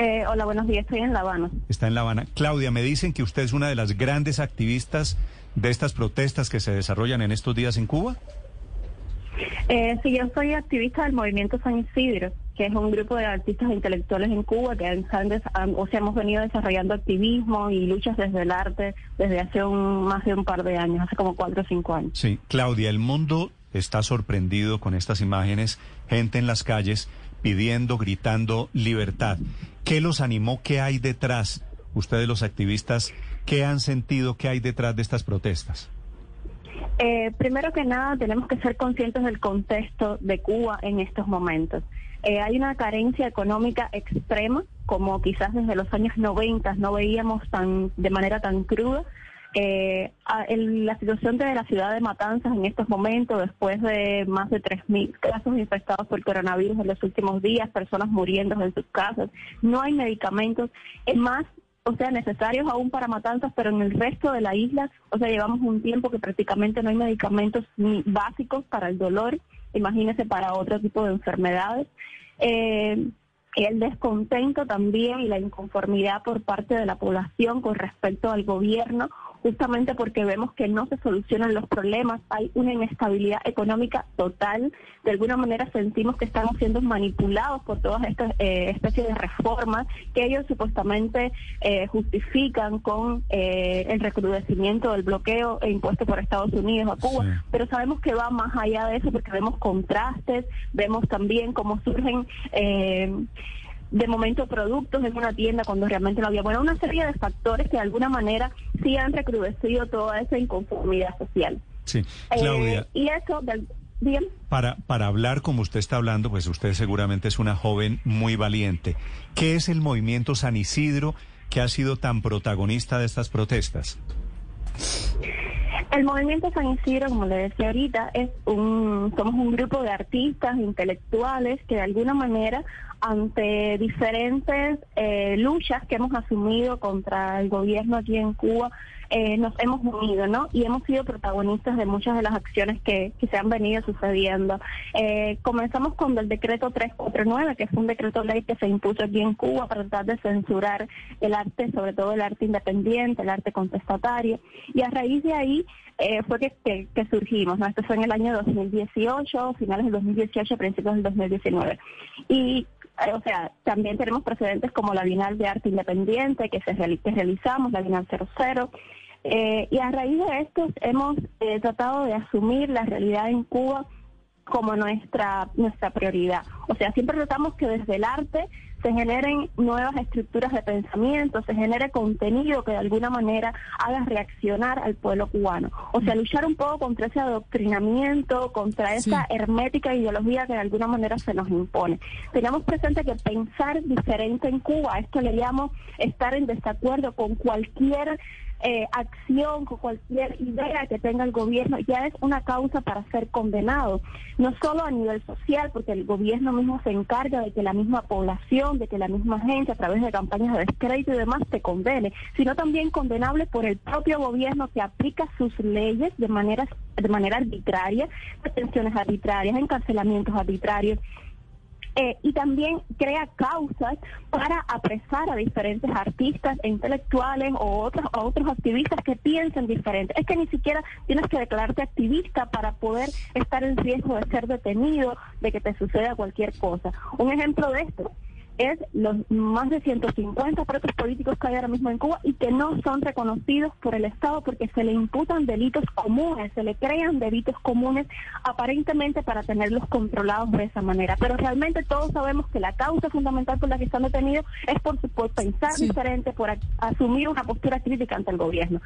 Eh, hola, buenos días. Estoy en La Habana. Está en La Habana. Claudia, me dicen que usted es una de las grandes activistas de estas protestas que se desarrollan en estos días en Cuba. Eh, sí, yo soy activista del Movimiento San Isidro, que es un grupo de artistas e intelectuales en Cuba que han, han- o sea, hemos venido desarrollando activismo y luchas desde el arte desde hace un, más de un par de años, hace como cuatro o cinco años. Sí, Claudia, el mundo está sorprendido con estas imágenes, gente en las calles pidiendo, gritando libertad. ¿Qué los animó? ¿Qué hay detrás? Ustedes los activistas, ¿qué han sentido? ¿Qué hay detrás de estas protestas? Eh, primero que nada, tenemos que ser conscientes del contexto de Cuba en estos momentos. Eh, hay una carencia económica extrema, como quizás desde los años 90 no veíamos tan de manera tan cruda. Eh, el- la situación de la ciudad de Matanzas en estos momentos, después de más de 3.000 casos infectados por coronavirus en los últimos días, personas muriendo en sus casas, no hay medicamentos, es más, o sea, necesarios aún para Matanzas, pero en el resto de la isla, o sea, llevamos un tiempo que prácticamente no hay medicamentos ni básicos para el dolor, imagínese para otro tipo de enfermedades. Eh, el descontento también y la inconformidad por parte de la población con respecto al gobierno, justamente porque vemos que no se solucionan los problemas, hay una inestabilidad económica total, de alguna manera sentimos que estamos siendo manipulados por todas estas eh, especies de reformas que ellos supuestamente eh, justifican con eh, el recrudecimiento del bloqueo e impuesto por Estados Unidos a Cuba, Sí. pero sabemos que va más allá de eso porque vemos contrastes, vemos también cómo surgen eh, de momento productos en una tienda cuando realmente no había. Bueno, una serie de factores que de alguna manera sí han recrudecido toda esa inconformidad social. Sí, Eh, Claudia. y eso, del- bien. Para, para hablar como usted está hablando, pues usted seguramente es una joven muy valiente. ¿Qué es el movimiento San Isidro que ha sido tan protagonista de estas protestas? El movimiento San Isidro, como le decía ahorita, es un, somos un grupo de artistas, intelectuales que de alguna manera, ante diferentes eh, luchas que hemos asumido contra el gobierno aquí en Cuba, eh, nos hemos unido, ¿no? Y hemos sido protagonistas de muchas de las acciones que, que se han venido sucediendo. Eh, comenzamos con el decreto 349, que fue un decreto ley que se impuso aquí en Cuba para tratar de censurar el arte, sobre todo el arte independiente, el arte contestatario. Y a raíz de ahí eh, fue que, que- que surgimos, ¿no? Esto fue en el año 2018, finales del 2018, principios del 2019. Y o sea, también tenemos precedentes como la Bienal de Arte Independiente que, se realizamos, la Bienal 00. Eh, y a raíz de esto hemos eh, tratado de asumir la realidad en Cuba como nuestra nuestra prioridad. O sea, siempre tratamos que desde el arte se generen nuevas estructuras de pensamiento, se genere contenido que de alguna manera haga reaccionar al pueblo cubano. O sea, luchar un poco contra ese adoctrinamiento, contra esa hermética ideología que de alguna manera se nos impone. Tenemos presente que pensar diferente en Cuba, esto le llamo estar en desacuerdo con cualquier eh, acción, con cualquier idea que tenga el gobierno, ya es una causa para ser condenado. No solo a nivel social, porque el gobierno mismo se encarga de que la misma población, de que la misma gente, a través de campañas de descrédito y demás, te condene, sino también condenable por el propio gobierno que aplica sus leyes de manera, de manera arbitraria, detenciones arbitrarias, encarcelamientos arbitrarios. Eh, y también crea causas para apresar a diferentes artistas e intelectuales o otros, otros activistas que piensen diferente. Es que ni siquiera tienes que declararte activista para poder estar en riesgo de ser detenido, de que te suceda cualquier cosa. Un ejemplo de esto es los más de 150 presos políticos que hay ahora mismo en Cuba y que no son reconocidos por el Estado porque se le imputan delitos comunes, se le crean delitos comunes aparentemente para tenerlos controlados de esa manera. Pero realmente todos sabemos que la causa fundamental por la que están detenidos es por, por pensar diferente, por a- asumir una postura crítica ante el gobierno.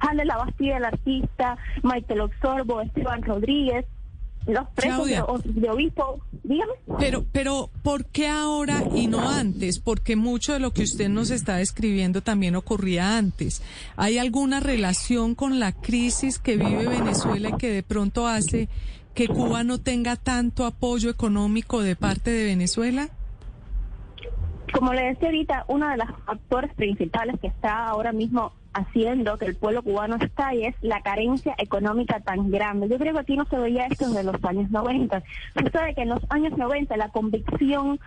Jale La Bastilla, el artista, Michael Oxorbo, Esteban Rodríguez, los presos de, de obispo, dígame. Pero, pero, ¿por qué ahora y no antes? Porque mucho de lo que usted nos está describiendo también ocurría antes. ¿Hay alguna relación con la crisis que vive Venezuela y que de pronto hace que Cuba no tenga tanto apoyo económico de parte de Venezuela? Como le decía ahorita, uno de los factores principales que está ahora mismo haciendo que el pueblo cubano y es la carencia económica tan grande. Yo creo que aquí no se veía esto desde los años 90. Sucede que en los años 90 la convicción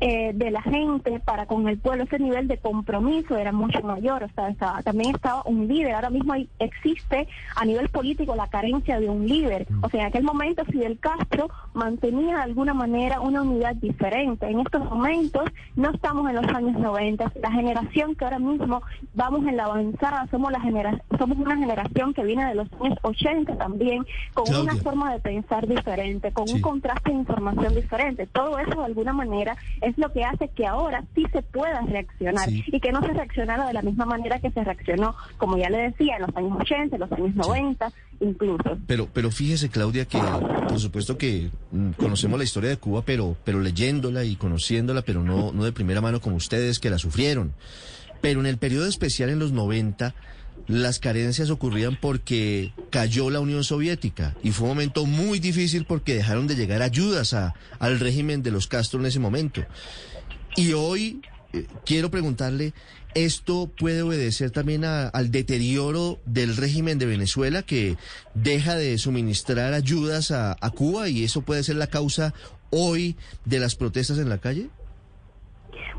eh, de la gente para con el pueblo, ese nivel de compromiso era mucho mayor. O sea, también estaba un líder. Ahora mismo existe a nivel político la carencia de un líder. O sea, en aquel momento Fidel Castro mantenía de alguna manera una unidad diferente. En estos momentos no estamos en los años 90. La generación que ahora mismo vamos en la avanzada, somos, la genera somos una generación que viene de los años 80 también, con una forma de pensar diferente, con un contraste de información diferente. Todo eso de alguna manera es lo que hace que ahora sí se pueda reaccionar y que no se reaccionara de la misma manera que se reaccionó, como ya le decía, en los años 80, en los años 90, incluso. Pero, pero fíjese, Claudia, que por supuesto que mm, conocemos la historia de Cuba, pero, pero leyéndola y conociéndola, pero no, no de primera mano como ustedes que la sufrieron. Pero en el periodo especial en los 90 las carencias ocurrían porque cayó la Unión Soviética y fue un momento muy difícil porque dejaron de llegar ayudas a, al régimen de los Castro en ese momento. Y hoy eh, quiero preguntarle, ¿esto puede obedecer también al deterioro del régimen de Venezuela que deja de suministrar ayudas a Cuba y eso puede ser la causa hoy de las protestas en la calle?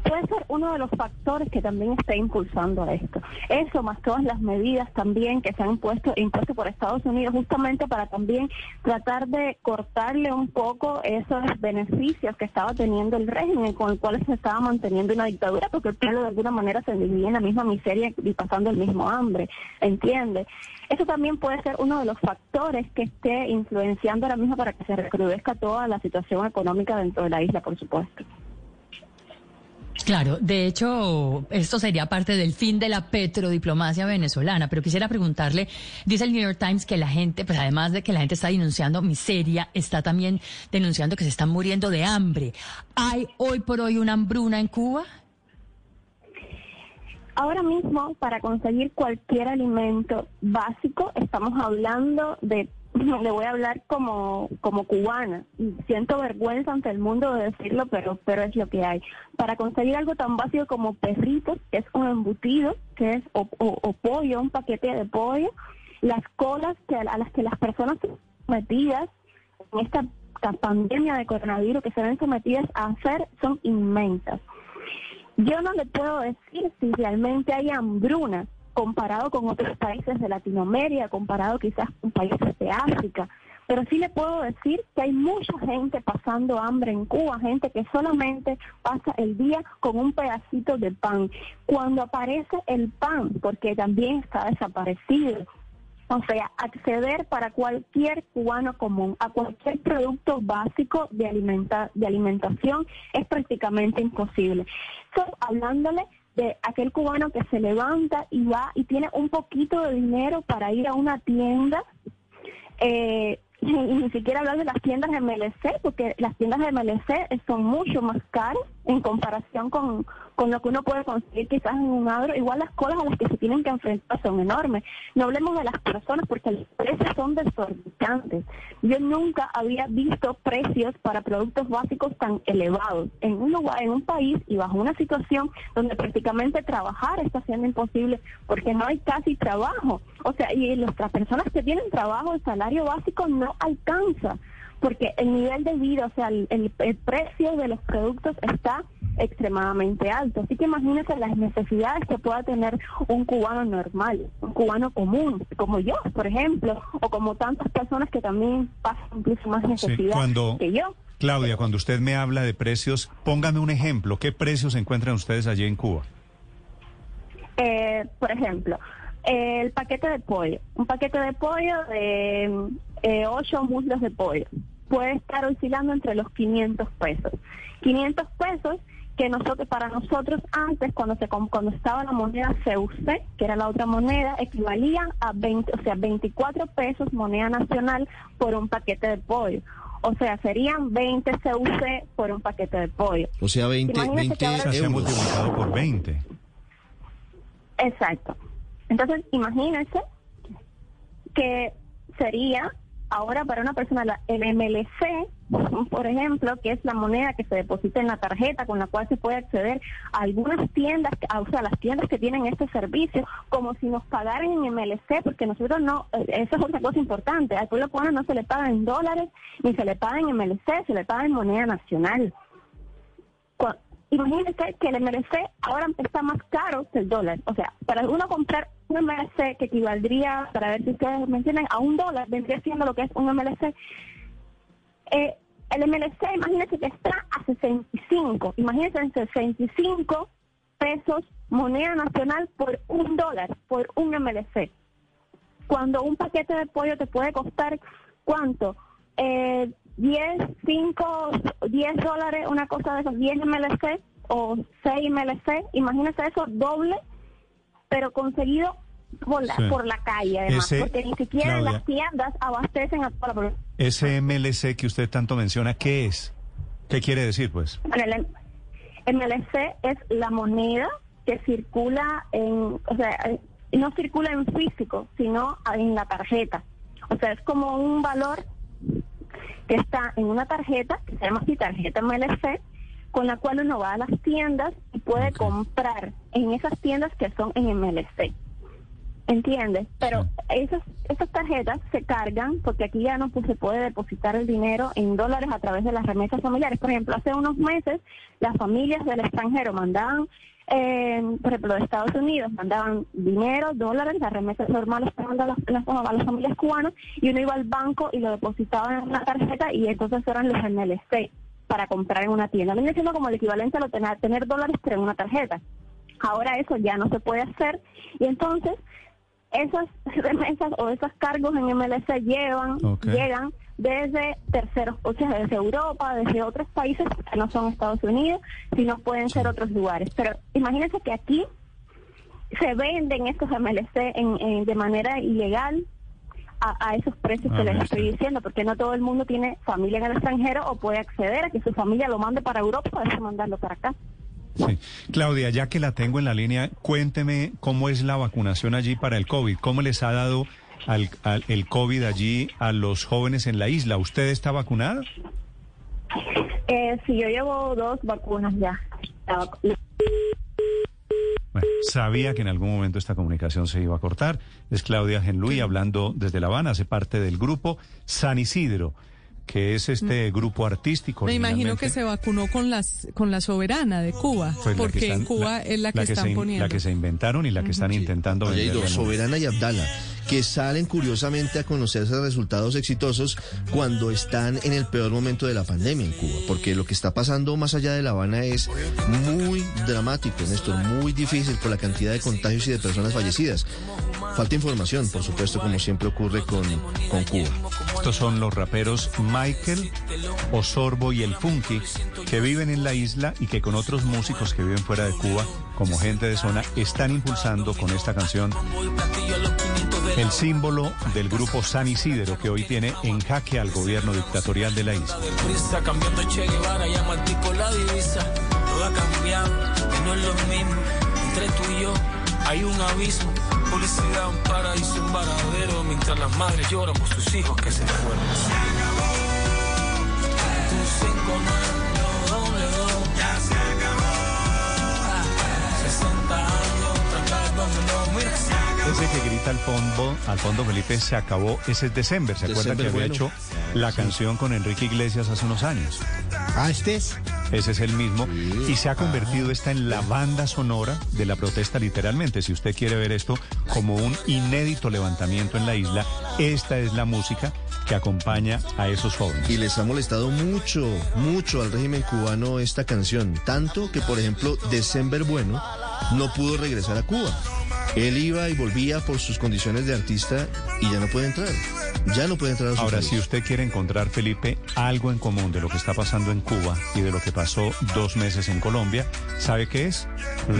Puede ser uno de los factores que también está impulsando esto. Eso más todas las medidas también que se han impuesto, impuesto por Estados Unidos justamente para también tratar de cortarle un poco esos beneficios que estaba teniendo el régimen con el cual se estaba manteniendo una dictadura porque el pueblo de alguna manera se vivía en la misma miseria y pasando el mismo hambre, ¿entiende? Eso también puede ser uno de los factores que esté influenciando ahora mismo para que se recrudezca toda la situación económica dentro de la isla, por supuesto. Claro, de hecho, esto sería parte del fin de la petrodiplomacia venezolana, pero quisiera preguntarle, dice el New York Times que la gente, pues además de que la gente está denunciando miseria, está también denunciando que se están muriendo de hambre. ¿Hay hoy por hoy una hambruna en Cuba? Ahora mismo, para conseguir cualquier alimento básico, estamos hablando de le voy a hablar como, como cubana. Siento vergüenza ante el mundo de decirlo, pero, pero es lo que hay. Para conseguir algo tan básico como perritos, que es un embutido, que es o, pollo, un paquete de pollo, las colas que, a las que las personas sometidas en esta pandemia de coronavirus que se ven sometidas a hacer son inmensas. Yo no le puedo decir si realmente hay hambruna comparado con otros países de Latinoamérica, comparado quizás con países de África. Pero sí le puedo decir que hay mucha gente pasando hambre en Cuba, gente que solamente pasa el día con un pedacito de pan. Cuando aparece el pan, porque también está desaparecido, o sea, acceder para cualquier cubano común a cualquier producto básico de, alimenta de alimentación es prácticamente imposible. So, hablándole de aquel cubano que se levanta y va y tiene un poquito de dinero para ir a una tienda eh, y ni siquiera hablar de las tiendas de MLC, porque las tiendas de MLC son mucho más caras en comparación con, con lo que uno puede conseguir quizás en un agro. Igual las colas a las que se tienen que enfrentar son enormes. No hablemos de las personas porque los precios son desorbitantes. Yo nunca había visto precios para productos básicos tan elevados en un lugar, en un país y bajo una situación donde prácticamente trabajar está siendo imposible porque no hay casi trabajo. O sea, y las personas que tienen trabajo, el salario básico no alcanza porque el nivel de vida, o sea, el, precio de los productos está extremadamente alto. Así que imagínense las necesidades que pueda tener un cubano normal, un cubano común, como yo, por ejemplo, o como tantas personas que también pasan incluso más necesidad que yo. Claudia, cuando usted me habla de precios, póngame un ejemplo. ¿Qué precios encuentran ustedes allí en Cuba? Eh, por ejemplo, el paquete de pollo. Un paquete de pollo de eh, ocho muslos de pollo puede estar oscilando entre los 500 pesos. 500 pesos que nosotros para nosotros antes cuando se cuando estaba la moneda CUC, que era la otra moneda, equivalía a 20, o sea, 24 pesos moneda nacional por un paquete de pollo. O sea, serían 20 CUC por un paquete de pollo. O sea, 20, Imagínese 20 que ahora- O sea, se ha multiplicado por 20. Exacto. Entonces, imagínense que sería ahora para una persona el MLC, por ejemplo, que es la moneda que se deposita en la tarjeta con la cual se puede acceder a algunas tiendas, o sea, las tiendas que tienen este servicio, como si nos pagaran en MLC, porque nosotros no, eh, eso es otra cosa importante, al pueblo cubano no se le paga en dólares, ni se le paga en MLC, se le paga en moneda nacional. Imagínense que el MLC ahora está más caro que el dólar. O sea, para uno comprar un MLC que equivaldría, para ver si ustedes me entienden, a un dólar, vendría siendo lo que es un MLC. Eh, el MLC, imagínense que está a 65. Imagínense en 65 pesos moneda nacional por un dólar, por un MLC cuando un paquete de pollo te puede costar, ¿cuánto? Eh, 10, 5, 10 dólares, una cosa de esos, 10 MLC o 6 MLC, imagínese eso doble, pero conseguido por la, Sí. por la calle además, Ese- porque ni siquiera Claudia. las tiendas abastecen a toda la población. Ese MLC que usted tanto menciona, ¿qué es? ¿Qué quiere decir, pues? Bueno, el MLC es la moneda que circula en, o sea, eh, no circula en físico, sino en la tarjeta. O sea, es como un valor que está en una tarjeta, que se llama así tarjeta MLC, con la cual uno va a las tiendas y puede comprar en esas tiendas que son en MLC. ¿Entiendes? Pero esas, esas tarjetas se cargan porque aquí ya no pues, se puede depositar el dinero en dólares a través de las remesas familiares. Por ejemplo, hace unos meses las familias del extranjero mandaban, eh, por ejemplo, de Estados Unidos, mandaban dinero, dólares, las remesas normales que mandan las, las familias cubanas, y uno iba al banco y lo depositaba en una tarjeta y entonces eran los MLC para comprar en una tienda. Viene siendo como el equivalente a lo tener, tener dólares pero en una tarjeta. Ahora eso ya no se puede hacer y entonces esas remesas o esos cargos en MLC llevan, llegan desde terceros, o sea, desde Europa, desde otros países que no son Estados Unidos, sino pueden ser otros lugares. Pero imagínense que aquí se venden estos MLC en, en- de manera ilegal a, a esos precios Ah, que les mire estoy diciendo, porque no todo el mundo tiene familia en el extranjero o puede acceder a que su familia lo mande para Europa para después mandarlo para acá. Sí. Claudia, ya que la tengo en la línea, cuénteme cómo es la vacunación allí para el COVID. ¿Cómo les ha dado al, al- el COVID allí a los jóvenes en la isla? ¿Usted está vacunada? Eh, si yo llevo dos vacunas ya. La sabía que en algún momento esta comunicación se iba a cortar. Es Claudia Genluy hablando desde La Habana, hace parte del grupo San Isidro, que es este grupo artístico. Me imagino que se vacunó con las con la soberana de Cuba, Pues que porque en Cuba la- es la que, la están se, poniendo. La que se inventaron y la que están intentando hay dos, Soberana y Abdala, que salen curiosamente a conocerse resultados exitosos cuando están en el peor momento de la pandemia en Cuba, porque lo que está pasando más allá de La Habana es muy dramático, Néstor, muy difícil por la cantidad de contagios y de personas fallecidas. Falta información, por supuesto, como siempre ocurre con, con Cuba. Estos son los raperos Michael, Osorbo y el Funky, que viven en la isla y que con otros músicos que viven fuera de Cuba, como gente de zona, están impulsando con esta canción el símbolo del grupo San Isidro, que hoy tiene en jaque al gobierno dictatorial de la isla. Ese que grita al fondo, al fondo Felipe, se acabó, ese es December. ¿Se acuerda que había bueno. hecho la canción con Enrique Iglesias hace unos años? Ah, este es. Ese es el mismo. Y se ha convertido esta en la banda sonora de la protesta literalmente. Si usted quiere ver esto como un inédito levantamiento en la isla, esta es la música que acompaña a esos jóvenes. Y les ha molestado mucho, mucho al régimen cubano esta canción. Tanto que, por ejemplo, December Bueno no pudo regresar a Cuba. Él iba y volvía por sus condiciones de artista y ya no puede entrar. Ya no puede entrar a su Ahora, país. si usted quiere encontrar, Felipe, algo en común de lo que está pasando en Cuba y de lo que pasó dos meses en Colombia, ¿sabe qué es?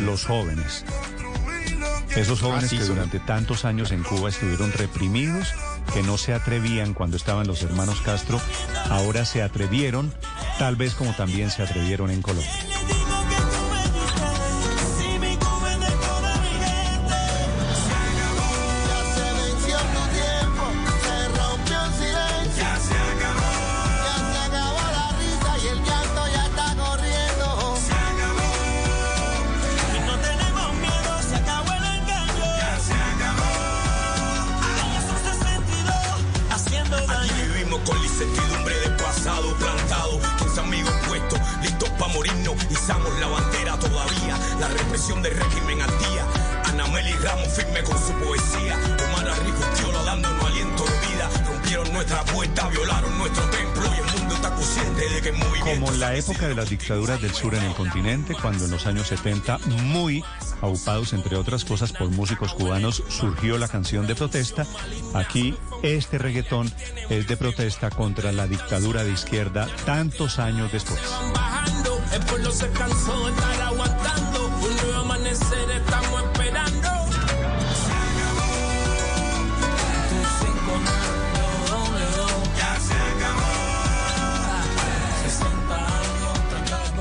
Los jóvenes. Esos jóvenes que son- durante tantos años en Cuba estuvieron reprimidos, que no se atrevían cuando estaban los hermanos Castro, ahora se atrevieron, tal vez como también se atrevieron en Colombia. Represión del régimen al día. Ana Meli Ramos firme con su poesía. Omar Arricustiola dándonos aliento de vida. Rompieron nuestra puerta, violaron nuestro templo. Y el mundo está consciente de que el movimiento. Como en la época de las dictaduras del sur en el continente, cuando en los años 70, muy aupados entre otras cosas por músicos cubanos, surgió la canción de protesta. Aquí este reggaetón es de protesta contra la dictadura de izquierda tantos años después. El pueblo se cansó de estar aguantando.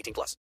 18 plus.